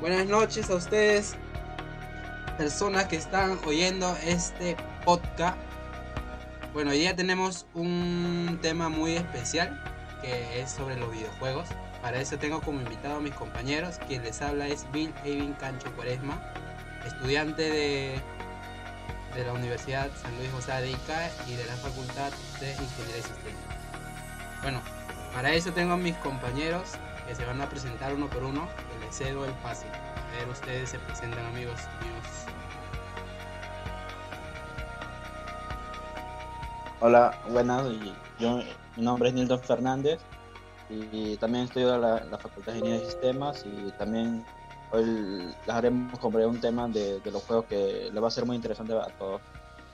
Buenas noches a ustedes, personas que están oyendo este podcast. Bueno, hoy día tenemos un tema muy especial que es sobre los videojuegos. Para eso tengo como invitado a mis compañeros. Quien les habla es Bill Evin Cancho Cuaresma, estudiante de, de la Universidad San Luis José de Ica y de la Facultad de Ingeniería y Sistemas. Bueno, para eso tengo a mis compañeros que se van a presentar uno por uno. Les cedo el pase. A ver, ustedes se presentan, amigos míos. Hola, buenas. y Yo, mi nombre es Nilton Fernández y, también estudio en la, la Facultad de Ingeniería de Sistemas y también hoy les haremos sobre un tema de, de los juegos que le va a ser muy interesante a todos.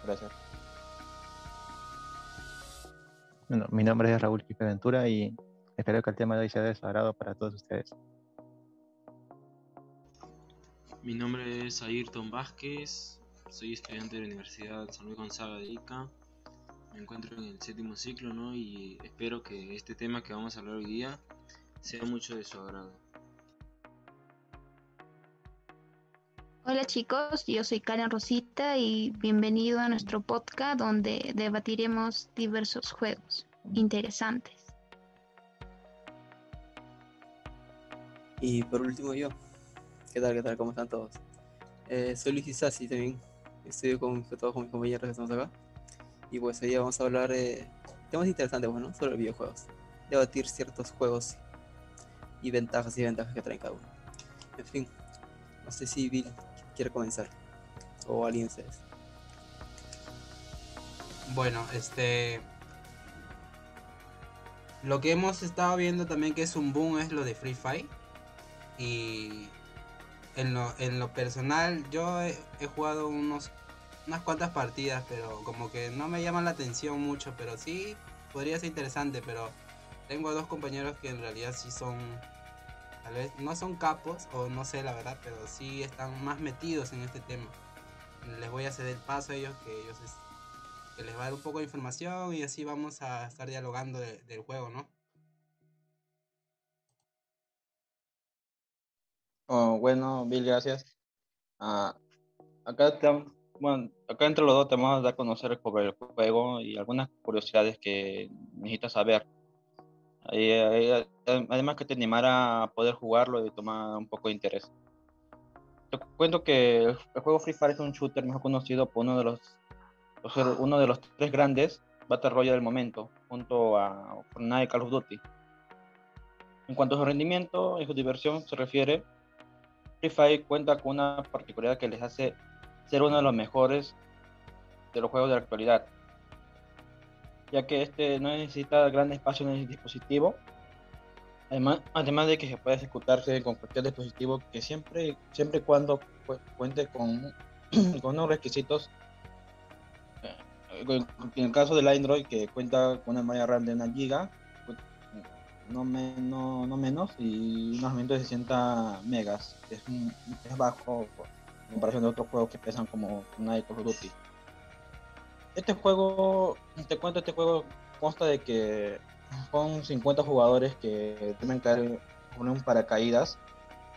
Gracias. Bueno, mi nombre es Raúl Quique Ventura y espero que el tema de hoy sea de su agrado para todos ustedes. Mi nombre es Ayrton Vázquez, soy estudiante de la Universidad San Luis Gonzaga de Ica. Me encuentro en el séptimo ciclo, ¿no? Y espero que este tema que vamos a hablar hoy día sea mucho de su agrado. Hola chicos, yo soy Karen Rosita y bienvenido a nuestro podcast donde debatiremos diversos juegos interesantes. Y por último yo. ¿Qué tal? ¿Qué tal? ¿Cómo están todos? Eh, soy Luis Isasi también. Estudio con todos mis compañeros que estamos acá. Y pues hoy vamos a hablar de temas interesantes, bueno, sobre videojuegos. Debatir ciertos juegos y ventajas y desventajas que traen cada uno. En fin, no sé si Bill quiere comenzar. O alguien ustedes. Bueno, este. Lo que hemos estado viendo también que es un boom es lo de Free Fire. Y en lo, en lo personal, yo he, jugado unos, unas cuantas partidas, pero como que no me llaman la atención mucho. Pero sí podría ser interesante. Pero tengo dos compañeros que en realidad sí son. Tal vez no son capos, o no sé la verdad, pero sí están más metidos en este tema. Les voy a ceder el paso a ellos, que ellos es- que les va a dar un poco de información y así vamos a estar dialogando de- del juego, ¿no? Oh, bueno, Bill, gracias. Ah, acá, te- bueno, acá entre los dos te vamos a dar a conocer sobre el juego y algunas curiosidades que necesitas saber. Ahí- además que te animara a poder jugarlo y tomar un poco de interés. Te cuento que el juego Free Fire es un shooter mejor conocido por uno de los, por ser uno de los tres grandes Battle Royale del momento, junto a Fortnite y Call of Duty. En cuanto a su rendimiento y su diversión se refiere, Fire cuenta con una particularidad que les hace ser uno de los mejores de los juegos de la actualidad, ya que este no necesita gran espacio en el dispositivo, además, además de que se puede ejecutarse con cualquier dispositivo que siempre, siempre y cuando cu- cuente con, con unos requisitos, eh, en el caso del Android que cuenta con una memoria RAM de 1 GB, no, me- no, no menos, y un almacenamiento de 60 megas, que es, es bajo en comparación de otros juegos que pesan como y Call of Duty. Este juego, te cuento, este juego consta de que son 50 jugadores que deben caer con un paracaídas,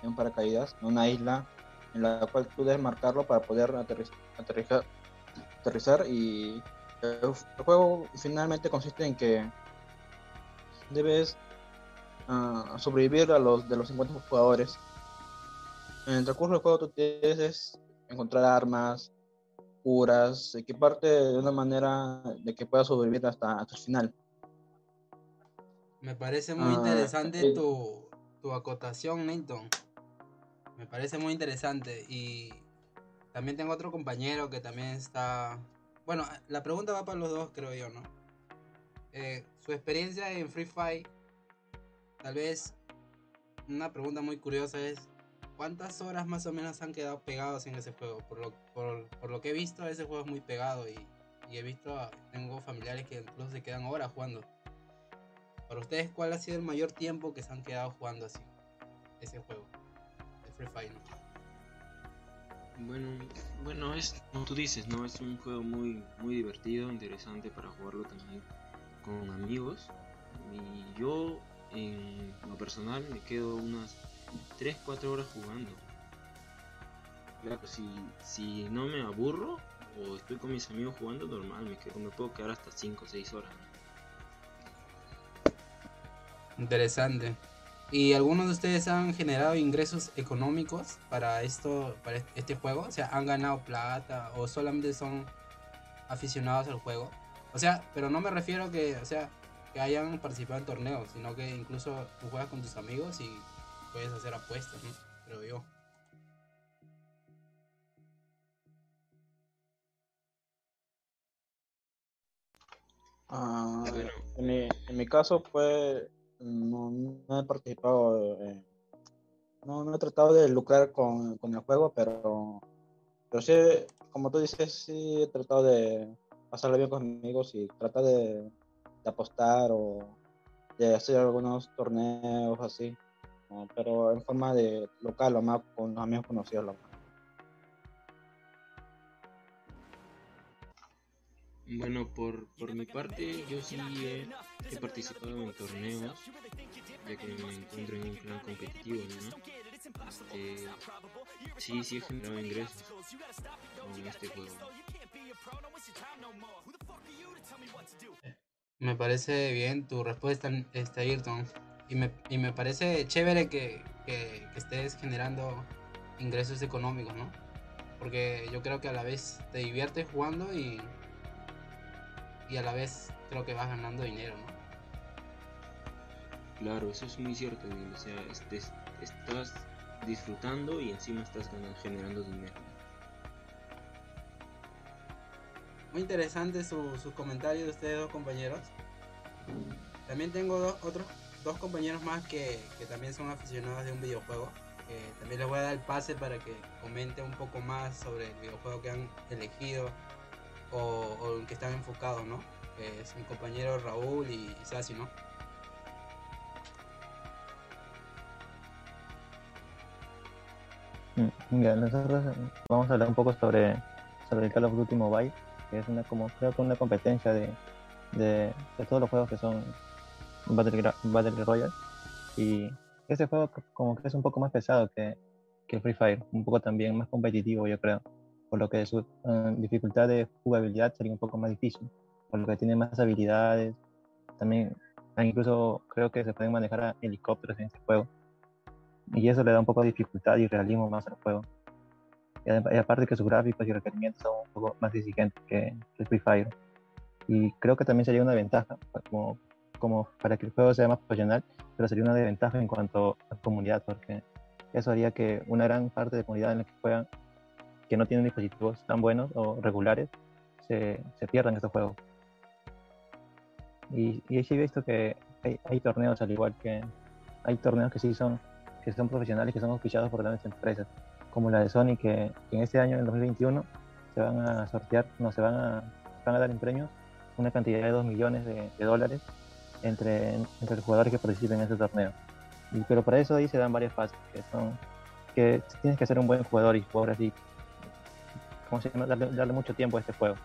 en un paracaídas, en una isla en la cual tú debes marcarlo para poder aterriz- aterrizar, aterrizar y el juego finalmente consiste en que debes ah, sobrevivir a los de los 50 jugadores. En el transcurso del juego tú debes encontrar armas, curas, equiparte de una manera de que puedas sobrevivir hasta, hasta el final. Me parece muy Ah, interesante tu, tu acotación, Nathan. Me parece muy interesante. Y también tengo otro compañero que también está... Bueno, la pregunta va para los dos, creo yo, ¿no? Eh, su experiencia en Free Fire, tal vez una pregunta muy curiosa es, ¿cuántas horas más o menos han quedado pegados en ese juego? Por lo, por, lo que he visto, ese juego es muy pegado y, he visto, tengo familiares que incluso se quedan horas jugando. Para ustedes, ¿cuál ha sido el mayor tiempo que se han quedado jugando así? Ese juego. De Free Fire. ¿no? Bueno, bueno, es como tú dices, ¿no? Es un juego muy, muy divertido, interesante para jugarlo también con amigos. Y yo, en lo personal, me quedo unas 3-4 horas jugando. claro, si, si no me aburro o estoy con mis amigos jugando, normal, me, quedo, me puedo quedar hasta 5 o 6 horas. Interesante. ¿Y algunos de ustedes han generado ingresos económicos para esto, para este juego? O sea, ¿han ganado plata o solamente son aficionados al juego? O sea, pero no me refiero que, o sea, que hayan participado en torneos, sino que incluso tú juegas con tus amigos y puedes hacer apuestas, ¿no? Creo yo. Ah, Bueno. en, mi, en mi caso, pues, no, no he participado, eh, no, no he tratado de lucrar con, con el juego, pero, pero sí, como tú dices, sí he tratado de pasarlo bien con mis amigos y tratar de, de apostar o de hacer algunos torneos así, ¿no? pero en forma de local, lo más con los amigos conocidos. Lo más. Bueno, por, por mi parte, yo sí he, he participado en torneos, ya que me encuentro en un plan competitivo, ¿no? Este, sí, sí he generado ingresos con este juego. Me parece bien tu respuesta, este, Ayrton. Y me, y me parece chévere que, que- estés generando ingresos económicos, ¿no? Porque yo creo que a la vez te diviertes jugando y, y a la vez creo que vas ganando dinero, ¿no? Claro, eso es muy cierto, O sea, estés- estás disfrutando y encima estás ganando, generando dinero. Muy interesante su- comentarios de ustedes dos compañeros. También tengo dos, otros dos compañeros más que, que también son aficionados de un videojuego. que también les voy a dar el pase para que comenten un poco más sobre el videojuego que han elegido o, en que están enfocados, ¿no? Es mi compañero Raúl y Sasi, ¿no? Mm, nosotros eh, vamos a hablar un poco sobre, sobre el Call of Duty que es una como creo que una competencia de, de, de todos los juegos que son Battle, Battle Royale. Y este juego como que es un poco más pesado que, que Free Fire, un poco también más competitivo yo creo, por lo que su eh, dificultad de jugabilidad sería un poco más difícil, por lo que tiene más habilidades, también ah, incluso creo que se pueden manejar helicópteros en este juego y eso le da un poco de dificultad y realismo más al juego. Y, aparte que sus gráficos y requerimientos son un poco más exigentes que, que Free Fire. Y creo que también sería una ventaja, pa- como, como para que el juego sea más profesional, pero sería una desventaja en cuanto a comunidad, porque eso haría que una gran parte de comunidad en la que juegan, que no tienen dispositivos tan buenos o regulares, se, se pierdan estos juegos. Y, y he visto que hay, hay torneos al igual que hay torneos que sí son que son profesionales que son auspiciados por grandes empresas, como la de Sony, que, en este año, en 2021, se van a sortear, no, se van a, van a dar en premios una cantidad de 2 millones de, de dólares entre, entre los jugadores que participen en ese torneo. Y, pero para eso ahí se dan varias fases, que son que tienes que ser un buen jugador y jugar así, ¿cómo se llama? Darle, darle mucho tiempo a este juego.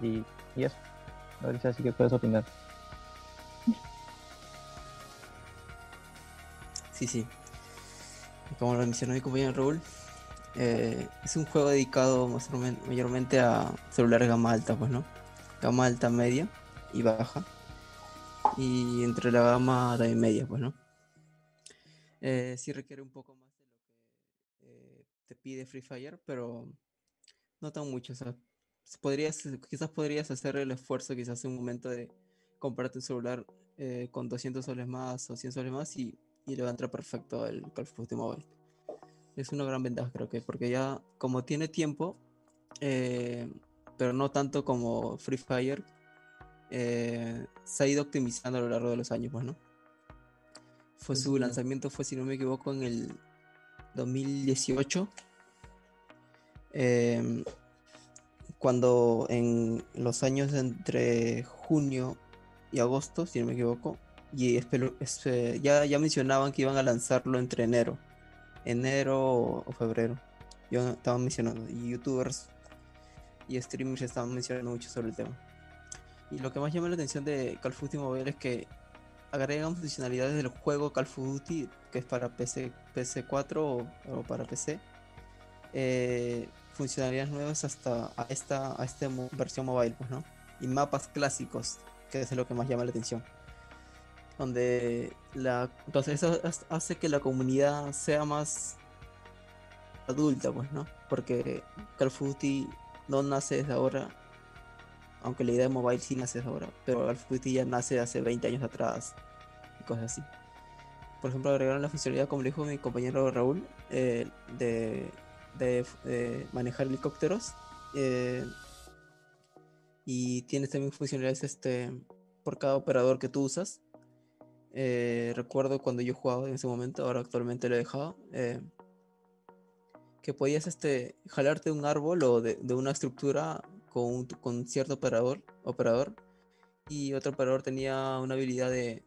Y, y eso, a ver si así que puedes opinar. Sí, sí. Como lo mencionó mi compañero Raúl, eh, es un juego dedicado mayormen- mayormente a celulares gama alta, pues, ¿no? Gama alta, media y baja. Y entre la gama también media, pues, ¿no? Eh, sí requiere un poco más de lo que eh, te pide Free Fire, pero no tan mucho. O sea, podrías, quizás podrías hacer el esfuerzo, quizás en un momento de comprarte un celular eh, con 200 soles más o 100 soles más y, y le va a entrar perfecto el Call of Duty Mobile. Es una gran ventaja, creo que, porque ya como tiene tiempo, eh, pero no tanto como Free Fire, eh, se ha ido optimizando a lo largo de los años, pues, ¿no? Fue su lanzamiento fue, si no me equivoco, en el 2018. em, cuando en los años entre junio y agosto, si no me equivoco, y es, eh, ya, ya mencionaban que iban a lanzarlo entre enero, enero o, febrero. Yo estaban mencionando, y youtubers y streamers estaban mencionando mucho sobre el tema. Y lo que más llama la atención de Call of Duty Mobile es que agregan funcionalidades del juego Call of Duty, que es para PC, PC4 o, o para PC, eh, funcionalidades nuevas hasta a esta, a esta versión mobile, pues, ¿no? Y mapas clásicos, que es lo que más llama la atención. Donde la. Entonces eso hace que la comunidad sea más adulta, pues, ¿no? Porque Call of no nace desde ahora. Aunque la idea de mobile sí nace desde ahora. Pero Call ya nace hace 20 años atrás. Y cosas así. Por ejemplo, agregaron la funcionalidad, como dijo mi compañero Raúl, eh, de, de, eh, manejar helicópteros. eh, y tienes también funcionalidades este, por cada operador que tú usas. Eh, recuerdo cuando yo jugaba en ese momento, ahora actualmente lo he dejado. eh, que podías este, jalarte de un árbol o de, una estructura con, un- con cierto operador, operador. Y otro operador tenía una habilidad de,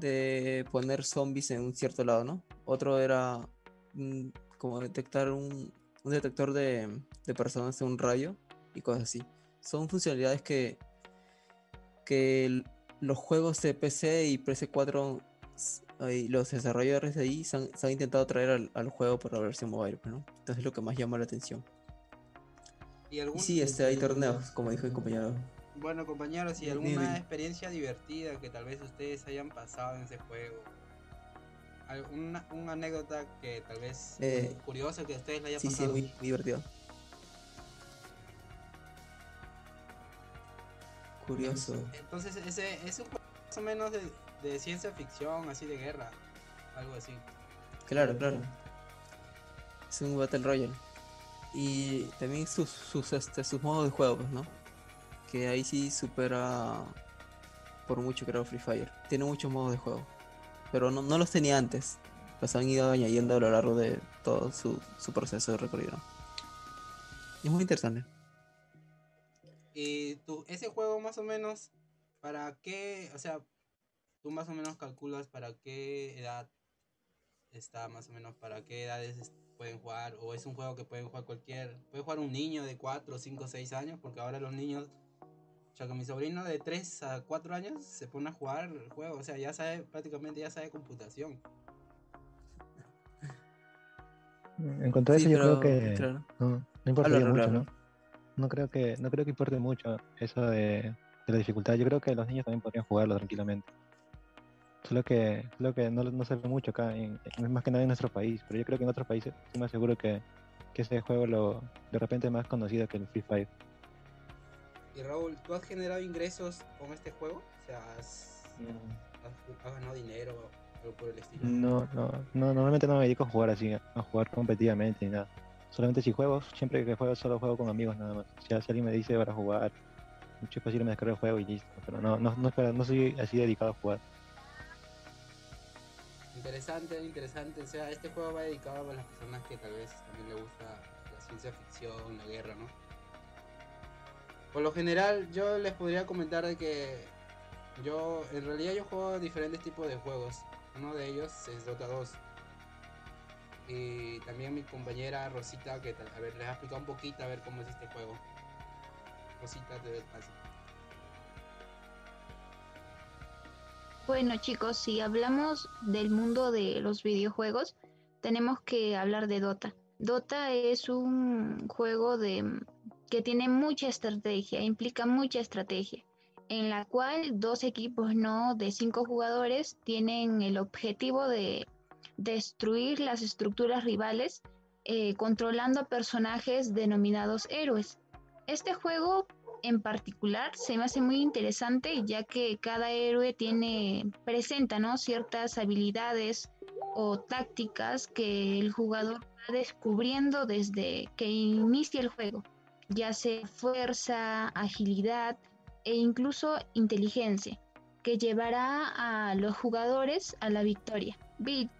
de poner zombies en un cierto lado, ¿no? Otro era mm, como detectar un, un detector de, de personas en un rayo y cosas así. Son funcionalidades que, que los juegos de PC y PS4 s- y los desarrolladores de ahí se han, se han intentado traer al, al juego por la versión mobile, ¿no? Entonces es lo que más llama la atención. Y algún, sí, este, hay torneos, como dijo mi compañero. Bueno, compañeros, y alguna experiencia divertida que tal vez ustedes hayan pasado en ese juego. Alguna una anécdota que tal vez Eh, curiosa que a ustedes le haya Sí, sí, pasado. muy, muy divertido. Curioso. Entonces, ese es un juego más o menos de, de ciencia ficción, así de guerra, algo así. Claro, claro. Es un Battle Royale. Y también sus, sus, este, sus modos de juego, ¿no? Que ahí sí supera por mucho creo Free Fire. Tiene muchos modos de juego. Pero no, no los tenía antes. Los han ido añadiendo a lo largo de todo su, su proceso de recorrido. Y es muy interesante. Y tú, ese juego más o menos, ¿para qué? O sea, tú más o menos calculas para qué edad está más o menos, para qué edades es- pueden jugar, o es un juego que pueden jugar cualquier, puede jugar un niño de 4, 5, 6 años, porque ahora los niños, o sea, que mi sobrino de 3 a 4 años se pone a jugar el juego, o sea, ya sabe, prácticamente ya sabe computación. En cuanto a eso, Sí, yo creo que claro. no, no importaría Habla, mucho, ¿no? No creo que no creo que importe mucho eso de, de la dificultad. Yo creo que los niños también podrían jugarlo tranquilamente. Solo que, solo que no, no se ve mucho acá, en, en- más que nada en nuestro país. Pero yo creo que en otros países estoy más seguro que, que ese juego lo, de repente es más conocido que el Free Fire. Y Raúl, ¿tú has generado ingresos con este juego? O sea, has, has- has ganado dinero o algo por el estilo. No, no, no, normalmente no me dedico a jugar así, a jugar competitivamente ni nada. Solamente si juego, siempre que juego solo juego con amigos nada más. Si, si alguien me dice para jugar, mucho fácil me descargo el juego y listo. Pero no, no, no, no soy así dedicado a jugar. Interesante, interesante. O sea, este juego va dedicado a las personas que tal vez también le gusta la ciencia ficción, la guerra, ¿no? Por lo general, yo les podría comentar de que yo, en realidad, yo juego diferentes tipos de juegos. Uno de ellos es Dota 2. Y también mi compañera Rosita, que a ver, les ha explicado un poquito a ver cómo es este juego. Rosita, te doy el paso. Bueno chicos, si hablamos del mundo de los videojuegos, tenemos que hablar de Dota. Dota es un juego de que tiene mucha estrategia, implica mucha estrategia, en la cual dos equipos no de cinco jugadores tienen el objetivo de destruir las estructuras rivales, eh, controlando personajes denominados héroes. Este juego en particular se me hace muy interesante ya que cada héroe tiene presenta ¿no? ciertas habilidades o tácticas que el jugador va descubriendo desde que inicia el juego, ya sea fuerza, agilidad e incluso inteligencia, que llevará a los jugadores a la victoria. Vic,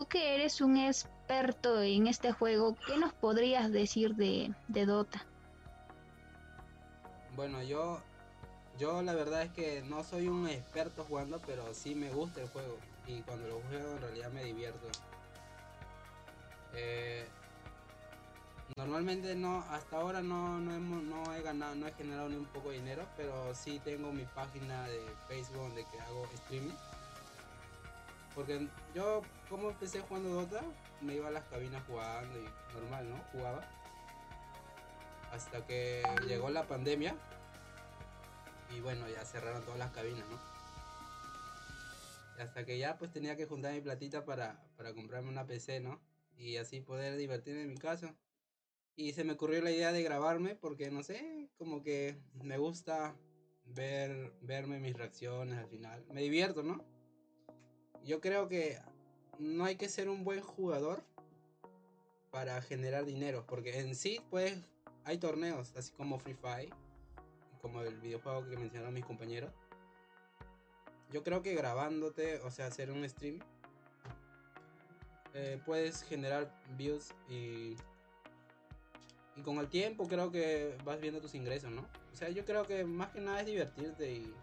tú, que eres un experto en este juego, ¿qué nos podrías decir de, Dota? Bueno, yo, yo la verdad es que no soy un experto jugando, pero sí me gusta el juego. Y cuando lo juego en realidad me divierto. Eh, normalmente no, hasta ahora no, no, hemos- no he ganado, no he generado ni un poco de dinero, pero sí tengo mi página de Facebook donde hago streaming. Porque yo, como empecé jugando Dota, me iba a las cabinas jugando y normal, ¿no? Jugaba. Hasta que llegó la pandemia. Y bueno, ya cerraron todas las cabinas, ¿no? Hasta que ya pues tenía que juntar mi platita para, para comprarme una PC, ¿no? Y así poder divertirme en mi casa. Y se me ocurrió la idea de grabarme porque no sé, como que me gusta ver verme mis reacciones al final. Me divierto, ¿no? Yo creo que no hay que ser un buen jugador para generar dinero, porque en sí pues hay torneos, así como Free Fire, como el videojuego que mencionaron mis compañeros. Yo creo que grabándote, o sea, hacer un stream, eh, puedes generar views y y con el tiempo creo que vas viendo tus ingresos, ¿no? O sea, yo creo que más que nada es divertirte y...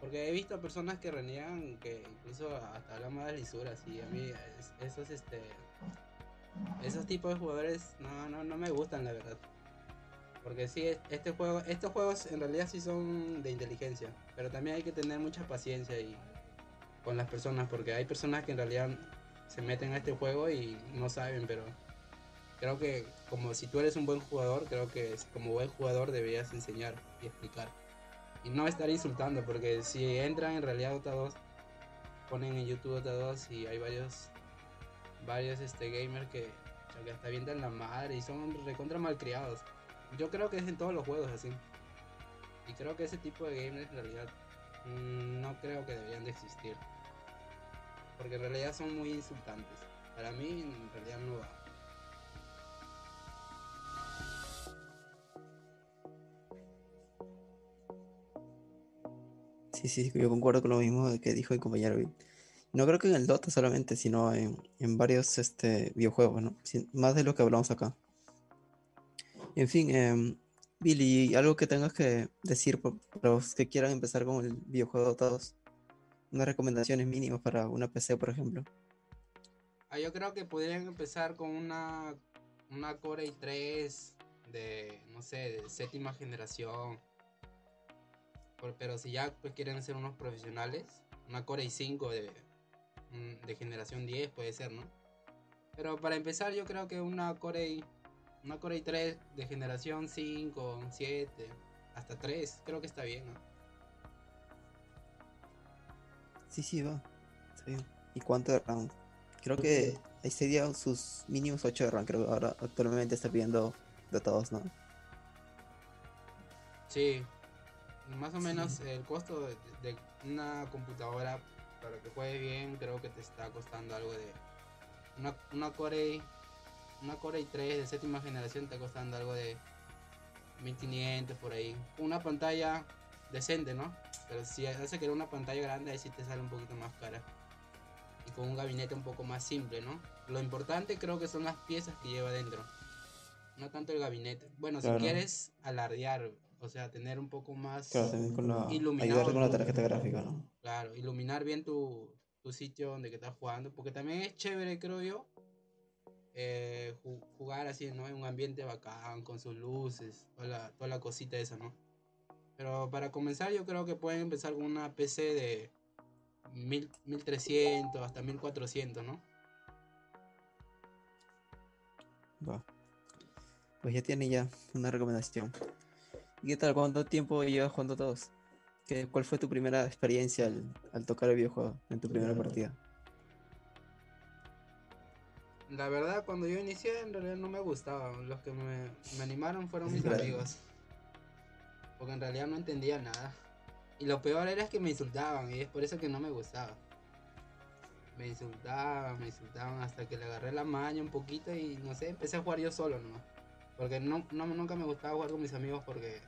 Porque he visto personas que reniegan que incluso hasta hablan más de lisuras y a mí esos este esos tipos de jugadores no, no, no me gustan la verdad. Porque sí, este juego, estos juegos en realidad sí son de inteligencia, pero también hay que tener mucha paciencia y con las personas, porque hay personas que en realidad se meten a este juego y no saben, pero creo que como si tú eres un buen jugador, creo que como buen jugador deberías enseñar y explicar. Y no estar insultando, porque si entran en realidad Dota 2, ponen en YouTube Dota 2 y hay varios varios este gamers que, que hasta vienen la madre y son recontra malcriados. Yo creo que es en todos los juegos así. Y creo que ese tipo de gamers en realidad mm, no creo que deberían de existir. Porque en realidad son muy insultantes. Para mí en realidad no va. Sí, sí, yo concuerdo con lo mismo que dijo el compañero. No creo que en el Dota solamente, sino en, en varios este, videojuegos, ¿no? Más de lo que hablamos acá. En fin, em, Billy, algo que tengas que decir para los que quieran empezar con el videojuego Dota 2. Unas recomendaciones mínimas para una PC, por ejemplo. Ah, yo creo que podrían empezar con una, una Core i3 de, no sé, de séptima generación. Por- pero si ya pues quieren ser unos profesionales, una Core i5 de, mm, de generación 10 puede ser, ¿no? Pero para empezar yo creo que una Core, i- una Core i3 de generación 5, 7, hasta 3, creo que está bien, ¿no? Sí, sí, va. Está bien. ¿Y cuánto de RAM? Creo que ahí sería sus mínimos 8 de RAM. Creo que ahora actualmente está pidiendo Dota 2, ¿no? Sí, más o Sí. menos el costo de, de una computadora para que juegue bien creo que te está costando algo de una, una Core una Core i3 de séptima generación te está costando algo de 1500 por ahí. Una pantalla decente, ¿no? Pero si hace que era una pantalla grande ahí sí te sale un poquito más cara. Y con un gabinete un poco más simple, ¿no? Lo importante creo que son las piezas que lleva dentro. No tanto el gabinete. Bueno, Claro. si quieres alardear, o sea, tener un poco más... Claro, también con la Iluminado ayudar con la tarjeta gráfica, ¿no? Claro, iluminar bien tu, tu sitio donde que estás jugando, porque también es chévere, creo yo, eh, ju- jugar así, ¿no? En un ambiente bacán, con sus luces, toda la, toda la cosita esa, ¿no? Pero para comenzar yo creo que pueden empezar con una PC de mil- 1300 hasta 1400, ¿no? Va. Pues ya tiene ya una recomendación. ¿Y qué tal? ¿Cuánto tiempo llevas jugando todos? ¿Qué, ¿Cuál fue tu primera experiencia al, al tocar el videojuego en tu primera partida? La verdad, cuando yo inicié, en realidad no me gustaba. Los que me, me animaron fueron mis Claro. amigos. Porque en realidad no entendía nada. Y lo peor era que me insultaban, y es por eso que no me gustaba. Me insultaban, me insultaban hasta que le agarré la maña un poquito y no sé, empecé a jugar yo solo nomás. Porque no, no, nunca me gustaba jugar con mis amigos porque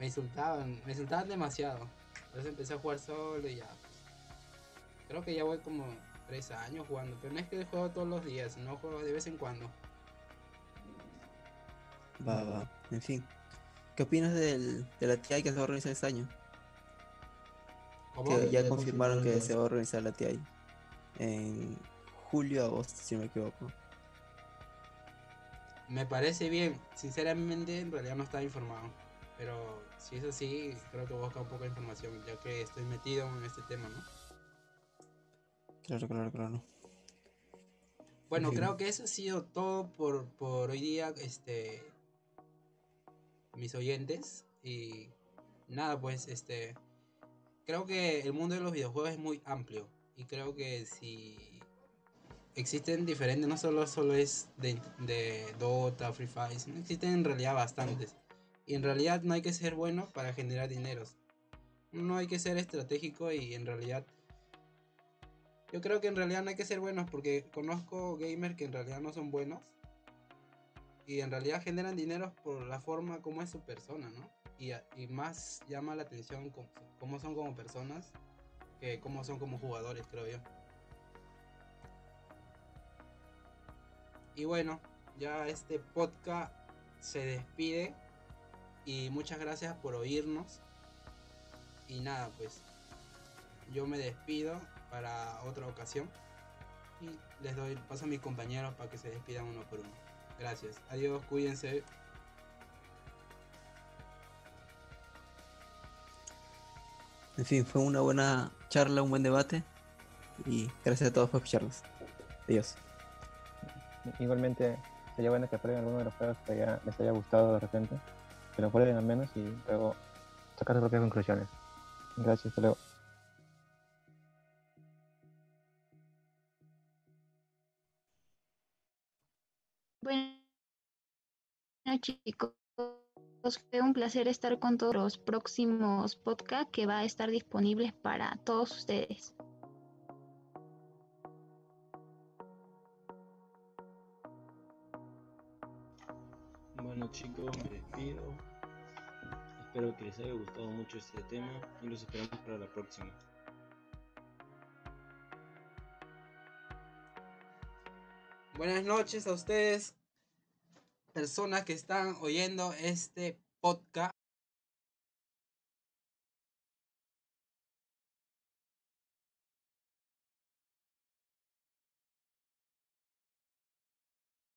me insultaban, me insultaban demasiado. Entonces empecé a jugar solo y ya. pues, Creo que ya voy como tres años jugando, pero no es que juego todos los días, no juego de vez en cuando. Va, va. En fin. ¿Qué opinas del, de la TI que se va a organizar este año? ¿Cómo? Que ya confirmaron que se va a organizar la TI en julio, agosto, si no me equivoco. Me parece bien, sinceramente en realidad no estaba informado. Pero si es así, creo que voy a buscar un poco de información, ya que estoy metido en este tema, ¿no? Claro, claro, claro. Bueno, creo que eso ha sido todo por, por hoy día, este, mis oyentes. Y nada, pues, este, creo que el mundo de los videojuegos es muy amplio. Y creo que si existen diferentes, no solo, solo es de, de Dota, Free Fire, existen en realidad bastantes. Y en realidad no hay que ser bueno para generar dineros. No hay que ser estratégico y en realidad yo creo que en realidad no hay que ser buenos porque conozco gamers que en realidad no son buenos y en realidad generan dinero por la forma como es su persona, ¿no? Y, y más llama la atención cómo, cómo son como personas que cómo son como jugadores, creo yo. Y bueno, ya este podcast se despide y muchas gracias por oírnos. Y nada, pues yo me despido para otra ocasión y les doy paso a mis compañeros para que se despidan uno por uno. Gracias. Adiós, cuídense. En fin, fue una buena charla, un buen debate. Y gracias a todos por escucharnos. Adiós. Igualmente, sería bueno que prueben alguno de los juegos que les haya gustado de repente, que lo prueben al menos y luego sacar sus propias conclusiones. Gracias, hasta luego. Bueno, chicos, fue un placer estar con todos los próximos podcasts que va a estar disponibles para todos ustedes. Bueno chicos, me despido. Espero que les haya gustado mucho este tema y los esperamos para la próxima. Buenas noches a ustedes, personas que están oyendo este podcast.